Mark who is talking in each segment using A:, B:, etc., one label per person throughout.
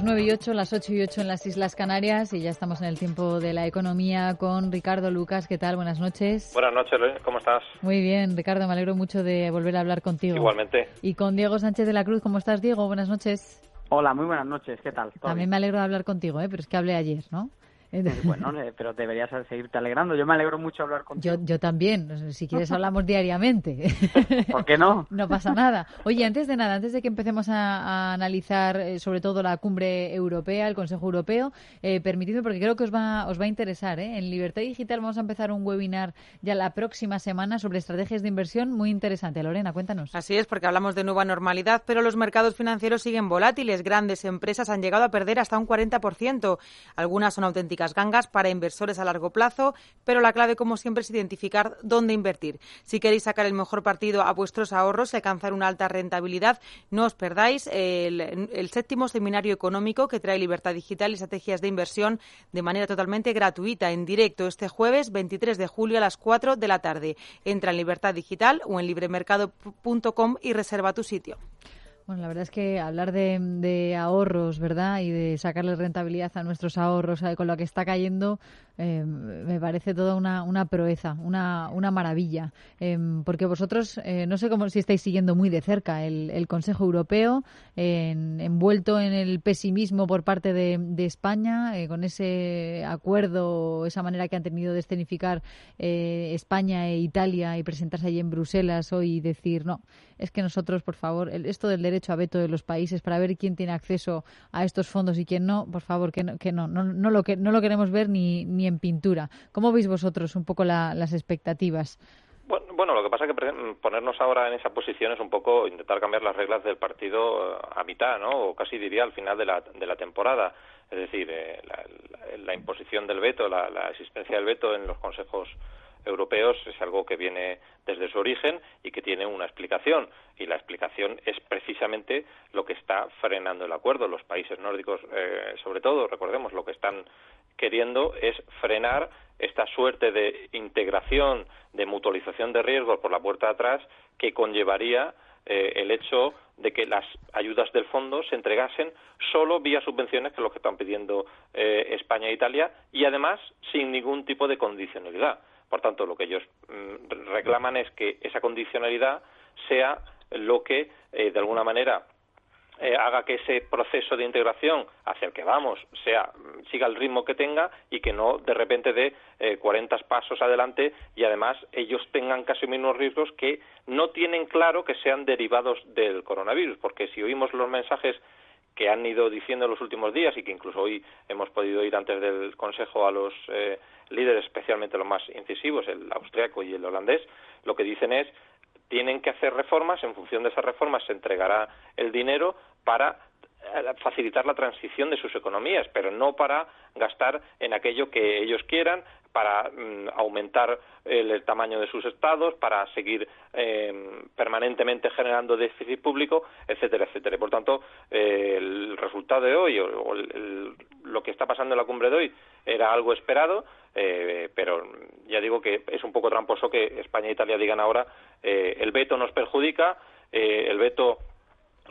A: Las 9 y 8, las 8 y 8 en las Islas Canarias y ya estamos en el tiempo de la economía con Ricardo Lucas. ¿Qué tal? Buenas noches.
B: Buenas noches, Luis. ¿Cómo estás?
A: Muy bien, Ricardo. Me alegro mucho de volver a hablar contigo.
B: Igualmente.
A: Y con Diego Sánchez de la Cruz. ¿Cómo estás, Diego? Buenas noches.
C: Hola, muy buenas noches. ¿Qué tal?
A: También me alegro de hablar contigo, ¿eh? pero es que hablé ayer, ¿no?
C: Bueno, eh, pero deberías seguirte alegrando. Yo me alegro mucho de hablar contigo.
A: Yo, yo también. Si quieres hablamos diariamente.
C: ¿Por qué no?
A: No pasa nada. Oye, antes de nada, antes de que empecemos a, analizar eh, sobre todo la cumbre europea, el Consejo Europeo, eh, permitidme porque creo que os va, os va a interesar. ¿eh? En Libertad Digital vamos a empezar un webinar ya la próxima semana sobre estrategias de inversión muy interesante. Lorena, cuéntanos.
D: Así es, porque hablamos de nueva normalidad, pero los mercados financieros siguen volátiles. Grandes empresas han llegado a perder hasta un 40%. Algunas son auténticas gangas para inversores a largo plazo, pero la clave, como siempre, es identificar dónde invertir. Si queréis sacar el mejor partido a vuestros ahorros y alcanzar una alta rentabilidad, no os perdáis el, el séptimo seminario económico que trae Libertad Digital y Estrategias de Inversión de manera totalmente gratuita, en directo, este jueves 23 de julio a las 4 de la tarde. Entra en Libertad Digital o en libremercado.com y reserva tu sitio.
A: Bueno, la verdad es que hablar de, ahorros, ¿verdad? Y de sacarle rentabilidad a nuestros ahorros con lo que está cayendo, eh, me parece toda una, una proeza, una, una maravilla. Eh, porque vosotros, eh, no sé cómo si estáis siguiendo muy de cerca el, el Consejo Europeo, envuelto en el pesimismo por parte de, de España, con ese acuerdo, esa manera que han tenido de escenificar España e Italia y presentarse allí en Bruselas hoy y decir, no, es que nosotros, por favor, esto del derecho a veto de los países para ver quién tiene acceso a estos fondos y quién no, por favor, que no, que no, no, no lo, que, no lo queremos ver ni, ni en pintura. ¿Cómo veis vosotros un poco las expectativas?
B: Bueno, lo que pasa es que ponernos ahora en esa posición es un poco intentar cambiar las reglas del partido eh, a mitad, ¿no? O casi diría al final de la, de la temporada. Es decir, eh, la, imposición del veto, la, la existencia del veto en los consejos europeos es algo que viene desde su origen y que tiene una explicación y la explicación es precisamente lo que está frenando el acuerdo los países nórdicos eh, sobre todo recordemos lo que están queriendo es frenar esta suerte de integración de mutualización de riesgos por la puerta de atrás que conllevaría eh, el hecho de que las ayudas del fondo se entregasen solo vía subvenciones, que es lo que están pidiendo eh, España e Italia, y además sin ningún tipo de condicionalidad. Por tanto, lo que ellos mm, reclaman es que esa condicionalidad sea lo que, eh, de alguna manera, eh, haga que ese proceso de integración hacia el que vamos sea mm, siga el ritmo que tenga y que no de repente dé eh, 40 pasos adelante y además ellos tengan casi mismos riesgos que no tienen claro que sean derivados del coronavirus. Porque si oímos los mensajes que han ido diciendo en los últimos días y que incluso hoy hemos podido ir antes del Consejo a los eh, líderes, especialmente los más incisivos, el austriaco y el holandés, lo que dicen es tienen que hacer reformas, en función de esas reformas se entregará el dinero para eh, facilitar la transición de sus economías, pero no para gastar en aquello que ellos quieran, para mm, aumentar el, tamaño de sus estados, para seguir em, permanentemente generando déficit público, etcétera, etcétera. por tanto, eh, el resultado de hoy o, lo que está pasando en la cumbre de hoy era algo esperado, eh, pero ya digo que es un poco tramposo que España e Italia digan ahora el veto nos perjudica, el veto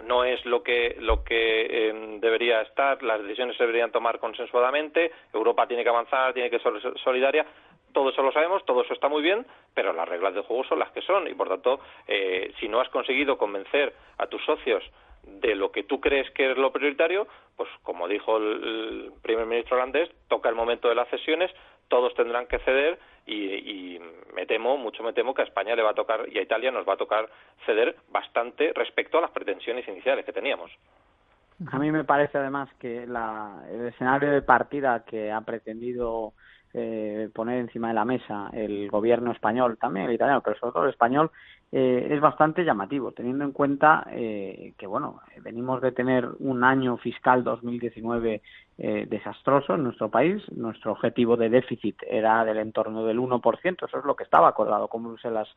B: no es lo que lo que em, debería estar, las decisiones se deberían tomar consensuadamente, Europa tiene que avanzar, tiene que ser solidaria, todo eso lo sabemos, todo eso está muy bien, pero las reglas del juego son las que son y por tanto, eh, si no has conseguido convencer a tus socios de lo que tú crees que es lo prioritario, pues como dijo el, primer ministro holandés, toca el momento de las cesiones, todos tendrán que ceder y, me temo, mucho me temo que a España le va a tocar y a Italia nos va a tocar ceder bastante respecto a las pretensiones iniciales que teníamos.
C: A mí me parece además que el escenario de partida que ha pretendido eh, poner encima de la mesa el gobierno español, también el italiano, pero sobre todo el español, eh, es bastante llamativo, teniendo en cuenta eh, que, bueno, venimos de tener un año fiscal 2019 eh, desastroso en nuestro país. Nuestro objetivo de déficit era del entorno del 1%, eso es lo que estaba acordado con Bruselas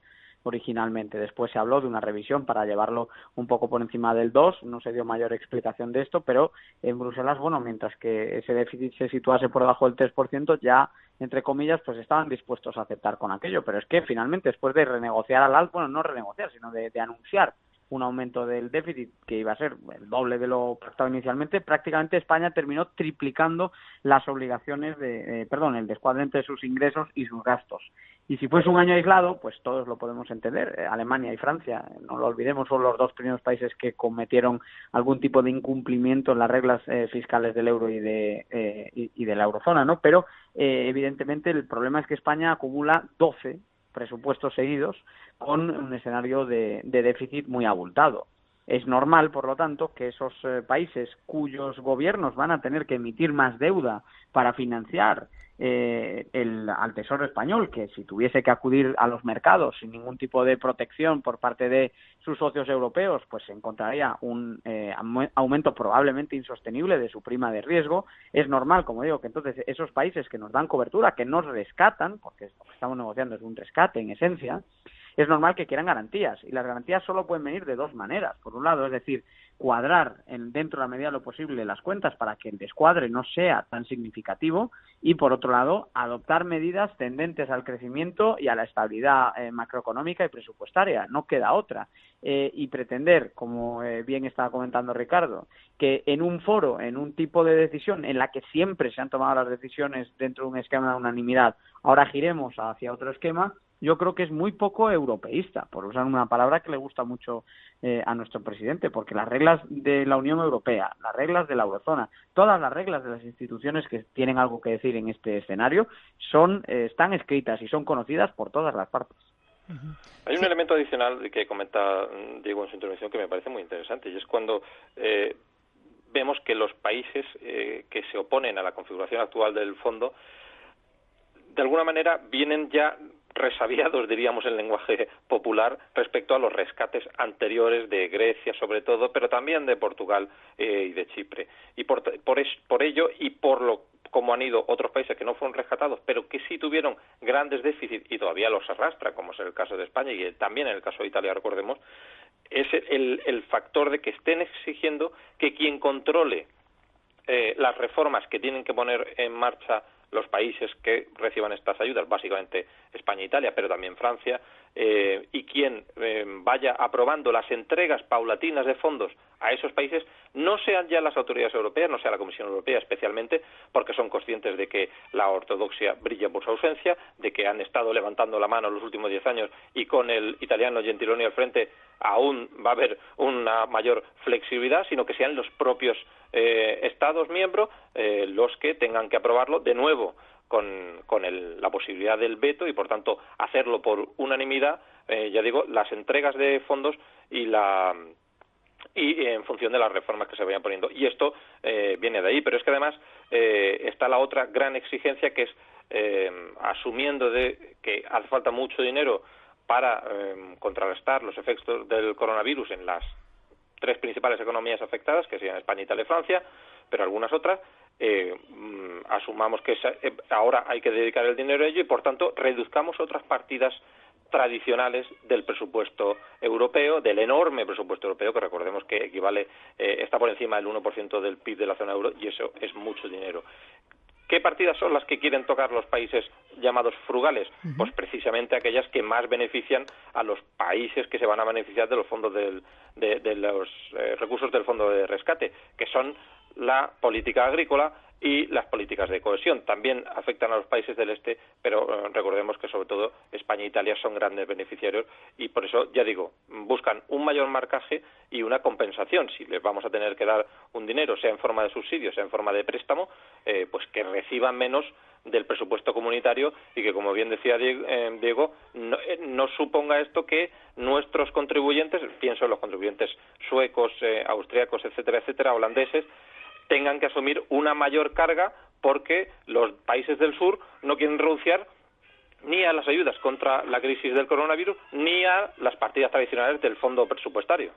C: originalmente. Después se habló de una revisión para llevarlo un poco por encima del 2, no se dio mayor explicación de esto, pero en Bruselas, bueno, mientras que ese déficit se situase por debajo del 3%, ya entre comillas, pues estaban dispuestos a aceptar con aquello. Pero es que finalmente, después de renegociar al alto, bueno, no renegociar, sino de, anunciar un aumento del déficit que iba a ser el doble de lo pactado inicialmente, prácticamente España terminó triplicando las obligaciones de, eh, perdón, el descuadre entre sus ingresos y sus gastos. Y si fuese un año aislado, pues todos lo podemos entender. Eh, Alemania y Francia, no lo olvidemos, son los dos primeros países que cometieron algún tipo de incumplimiento en las reglas eh, fiscales del euro y de, y, de la eurozona, ¿no? Pero evidentemente el problema es que España acumula 12 presupuestos seguidos con un escenario de, déficit muy abultado. Es normal, por lo tanto, que esos eh, países cuyos gobiernos van a tener que emitir más deuda para financiar eh, el, al Tesoro español, que si tuviese que acudir a los mercados sin ningún tipo de protección por parte de sus socios europeos, pues encontraría un eh, aumento probablemente insostenible de su prima de riesgo. Es normal, como digo, que entonces esos países que nos dan cobertura, que nos rescatan, porque lo que estamos negociando es un rescate en esencia, es normal que quieran garantías. Y las garantías solo pueden venir de dos maneras. Por un lado, es decir, cuadrar en, dentro de la medida de lo posible las cuentas para que el descuadre no sea tan significativo y, por otro lado, adoptar medidas tendentes al crecimiento y a la estabilidad eh, macroeconómica y presupuestaria. No queda otra. Eh, y pretender, como eh, bien estaba comentando Ricardo, que en un foro, en un tipo de decisión en la que siempre se han tomado las decisiones dentro de un esquema de unanimidad, ahora giremos hacia otro esquema, yo creo que es muy poco europeísta, por usar una palabra que le gusta mucho eh, a nuestro presidente, porque las reglas de la Unión Europea, las reglas de la eurozona, todas las reglas de las instituciones que tienen algo que decir en este escenario, son eh, están escritas y son conocidas por todas las partes.
B: Hay un elemento adicional que comenta mm, Diego en su intervención que me parece muy interesante y es cuando eh, vemos que los países que se oponen a la configuración actual del fondo de alguna manera vienen ya resabiados, diríamos en lenguaje popular, respecto a los rescates anteriores de Grecia, sobre todo, pero también de Portugal eh, y de Chipre. Y por, por, ello y por lo como han ido otros países que no fueron rescatados, pero que sí tuvieron grandes déficits y todavía los arrastra, como es el caso de España y también en el caso de Italia, recordemos, es el, el factor de que estén exigiendo que quien controle eh, las reformas que tienen que poner en marcha los países que reciban estas ayudas, básicamente España e Italia, pero también Francia, eh, y quien eh, vaya aprobando las entregas paulatinas de fondos a esos países no sean ya las autoridades europeas, no sea la Comisión Europea especialmente, porque son conscientes de que la ortodoxia brilla por su ausencia, de que han estado levantando la mano los últimos diez años y con el italiano Gentiloni al frente aún va a haber una mayor flexibilidad, sino que sean los propios eh, Estados miembros eh, los que tengan que aprobarlo de nuevo con, con la posibilidad del veto y, por tanto, hacerlo por unanimidad, eh, ya digo, las entregas de fondos y la y en función de las reformas que se vayan poniendo. Y esto viene de ahí, pero es que además está la otra gran exigencia que es asumiendo de que hace falta mucho dinero para contrarrestar los efectos del coronavirus en las tres principales economías afectadas, que serían España, Italia y Francia, pero algunas otras, eh, mm, asumamos que eh, ahora hay que dedicar el dinero a ello y, por tanto, reduzcamos otras partidas tradicionales del presupuesto europeo, del enorme presupuesto europeo, que recordemos que equivale, eh, está por encima del 1% del PIB de la zona euro y eso es mucho dinero. ¿Qué partidas son las que quieren tocar los países llamados frugales? Pues precisamente aquellas que más benefician a los países que se van a beneficiar de los fondos del, de, los eh, recursos del fondo de rescate, que son la política agrícola, y las políticas de cohesión. También afectan a los países del este, pero eh, recordemos que sobre todo España e Italia son grandes beneficiarios y por eso, ya digo, buscan un mayor marcaje y una compensación. Si les vamos a tener que dar un dinero, sea en forma de subsidio, sea en forma de préstamo, eh, pues que reciban menos del presupuesto comunitario y que, como bien decía Diego, eh, no, suponga esto que nuestros contribuyentes, pienso en los contribuyentes suecos, austriacos, etcétera, etcétera, holandeses, tengan que asumir una mayor carga porque los países del sur no quieren renunciar ni a las ayudas contra la crisis del coronavirus ni a las partidas tradicionales del fondo presupuestario.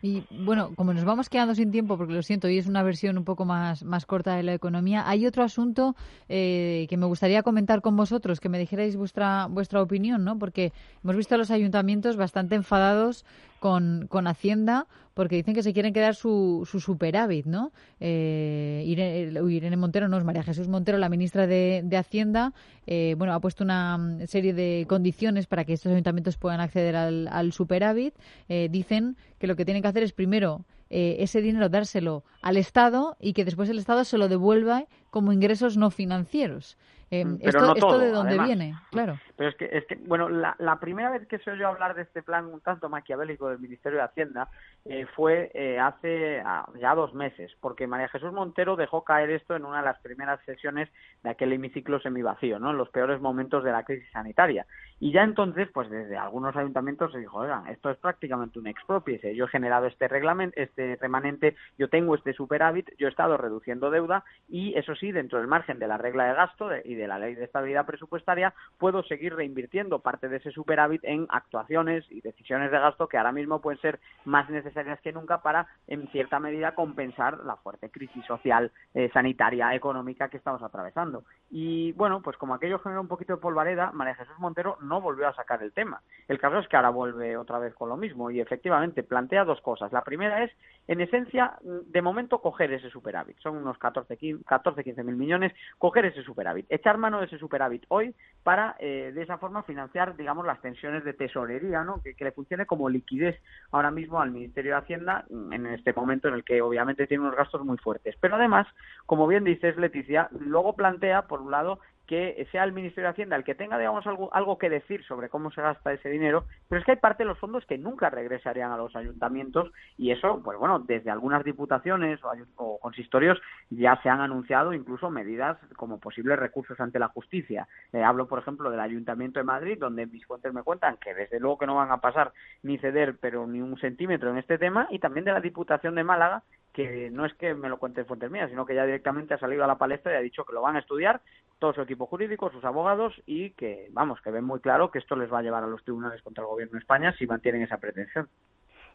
A: Y bueno, como nos vamos quedando sin tiempo, porque lo siento, hoy es una versión un poco más, más corta de la economía, hay otro asunto eh, que me gustaría comentar con vosotros, que me dijerais vuestra, vuestra opinión, ¿no? Porque hemos visto a los ayuntamientos bastante enfadados con, con Hacienda porque dicen que se quieren quedar su, su superávit, ¿no? Eh, Irene, Montero, no, es María Jesús Montero, la ministra de, de Hacienda, eh, bueno, ha puesto una serie de condiciones para que estos ayuntamientos puedan acceder al, al superávit. Eh, dicen que lo que tienen que hacer es primero eh, ese dinero dárselo al Estado y que después el Estado se lo devuelva como ingresos no financieros. Eh, mm, esto, esto, de dónde viene, claro.
C: Pero es que, es que bueno, la, la, primera vez que se oyó hablar de este plan un tanto maquiavélico del Ministerio de Hacienda eh, fue eh, hace ah, ya dos meses, porque María Jesús Montero dejó caer esto en una de las primeras sesiones de aquel hemiciclo semivacío, ¿no? En los peores momentos de la crisis sanitaria. Y ya entonces, pues desde algunos ayuntamientos se dijo, oigan, esto es prácticamente un expropiese. Yo he generado este reglamento, este remanente, yo tengo este superávit, yo he estado reduciendo deuda y eso sí, dentro del margen de la regla de gasto y de la ley de estabilidad presupuestaria, puedo seguir reinvirtiendo parte de ese superávit en actuaciones y decisiones de gasto que ahora mismo pueden ser más necesarias que nunca para, en cierta medida, compensar la fuerte crisis social, eh, sanitaria, económica que estamos atravesando. Y bueno, pues como aquello generó un poquito de polvareda, María Jesús Montero no volvió a sacar el tema. El caso es que ahora vuelve otra vez con lo mismo y efectivamente plantea dos cosas. La primera es, en esencia, de momento coger ese superávit. Son unos 14, 15 mil millones, coger ese superávit, echar mano de ese superávit hoy para eh, de esa forma financiar, digamos, las tensiones de tesorería, ¿no? Que, le funcione como liquidez ahora mismo al Ministerio de Hacienda mm, en este momento en el que obviamente tiene unos gastos muy fuertes. Pero además, como bien dices, Leticia, luego plantea, por un lado, que sea el Ministerio de Hacienda el que tenga, digamos, algo, algo que decir sobre cómo se gasta ese dinero, pero es que hay parte de los fondos que nunca regresarían a los ayuntamientos y eso, pues bueno, desde algunas diputaciones o, consistorios ya se han anunciado incluso medidas como posibles recursos ante la justicia. Eh, hablo, por ejemplo, del Ayuntamiento de Madrid, donde mis fuentes me cuentan que desde luego que no van a pasar ni ceder, pero ni un centímetro en este tema, y también de la Diputación de Málaga, que no es que me lo cuente fuentes mías, sino que ya directamente ha salido a la palestra y ha dicho que lo van a estudiar todo su equipo jurídico, sus abogados y que, vamos, que ven muy claro que esto les va a llevar a los tribunales contra el gobierno de España si mantienen esa pretensión.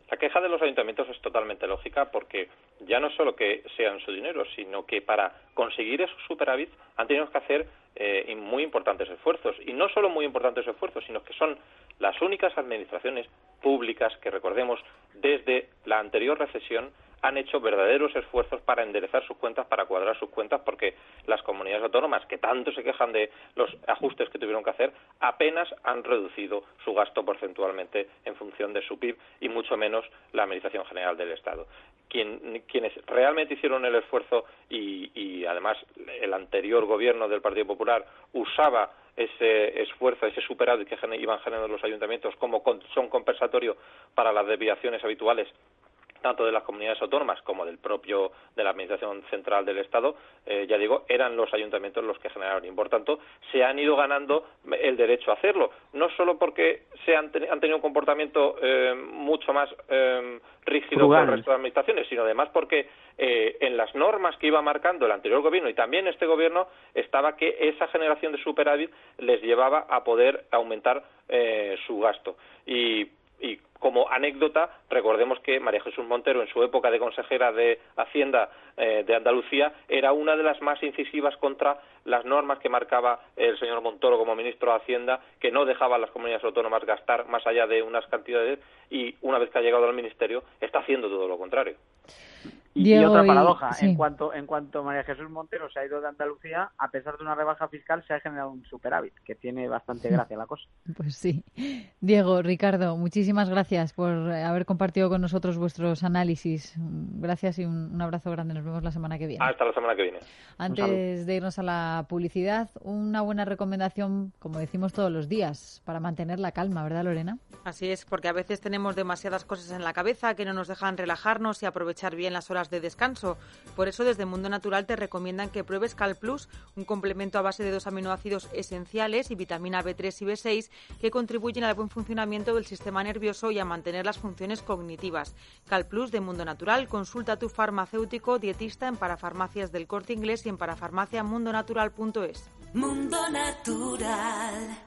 B: La queja de los ayuntamientos es totalmente lógica porque ya no solo que sean su dinero, sino que para conseguir esos superávit han tenido que hacer eh, muy importantes esfuerzos. Y no solo muy importantes esfuerzos, sino que son las únicas administraciones públicas que, recordemos, desde la anterior recesión han hecho verdaderos esfuerzos para enderezar sus cuentas, para cuadrar sus cuentas, porque las comunidades autónomas que tanto se quejan de los ajustes que tuvieron que hacer, apenas han reducido su gasto porcentualmente en función de su PIB y mucho menos la Administración General del Estado. quienes realmente hicieron el esfuerzo y, y además el anterior gobierno del Partido Popular usaba ese esfuerzo, ese superávit que iban generando los ayuntamientos como son compensatorio para las desviaciones habituales tanto de las comunidades autónomas como del propio de la administración central del Estado, eh, ya digo, eran los ayuntamientos los que generaron. Y por tanto se han ido ganando el derecho a hacerlo, no solo porque se han, tenido un comportamiento eh, mucho más eh, rígido que el resto de administraciones, sino además porque en las normas que iba marcando el anterior gobierno y también este gobierno estaba que esa generación de superávit les llevaba a poder aumentar su gasto. Y y como anécdota, recordemos que María Jesús Montero, en su época de consejera de Hacienda eh, de Andalucía, era una de las más incisivas contra las normas que marcaba el señor Montoro como ministro de Hacienda, que no dejaban las comunidades autónomas gastar más allá de unas cantidades, y una vez que ha llegado al ministerio, está haciendo todo lo contrario.
C: Y, otra paradoja, en cuanto en cuanto María Jesús Montero se ha ido de Andalucía, a pesar de una rebaja fiscal, se ha generado un superávit, que tiene bastante gracia la cosa.
A: Pues sí. Diego, Ricardo, muchísimas gracias por haber compartido con nosotros vuestros análisis. Gracias y un, abrazo grande. Nos vemos la semana que viene.
B: Hasta la semana que viene.
A: Antes de irnos a la publicidad, una buena recomendación, como decimos todos los días, para mantener la calma, ¿verdad, Lorena?
D: Así es, porque a veces tenemos demasiadas cosas en la cabeza que no nos dejan relajarnos y aprovechar bien las horas de descanso. Por eso desde Mundo Natural te recomiendan que pruebes Cal Plus, un complemento a base de dos aminoácidos esenciales y vitamina B3 y B6 que contribuyen al buen funcionamiento del sistema nervioso y a mantener las funciones cognitivas. Cal Plus de Mundo Natural, consulta a tu farmacéutico dietista en parafarmacias del Corte Inglés y en parafarmaciamundonatural.es.
E: Mundo Natural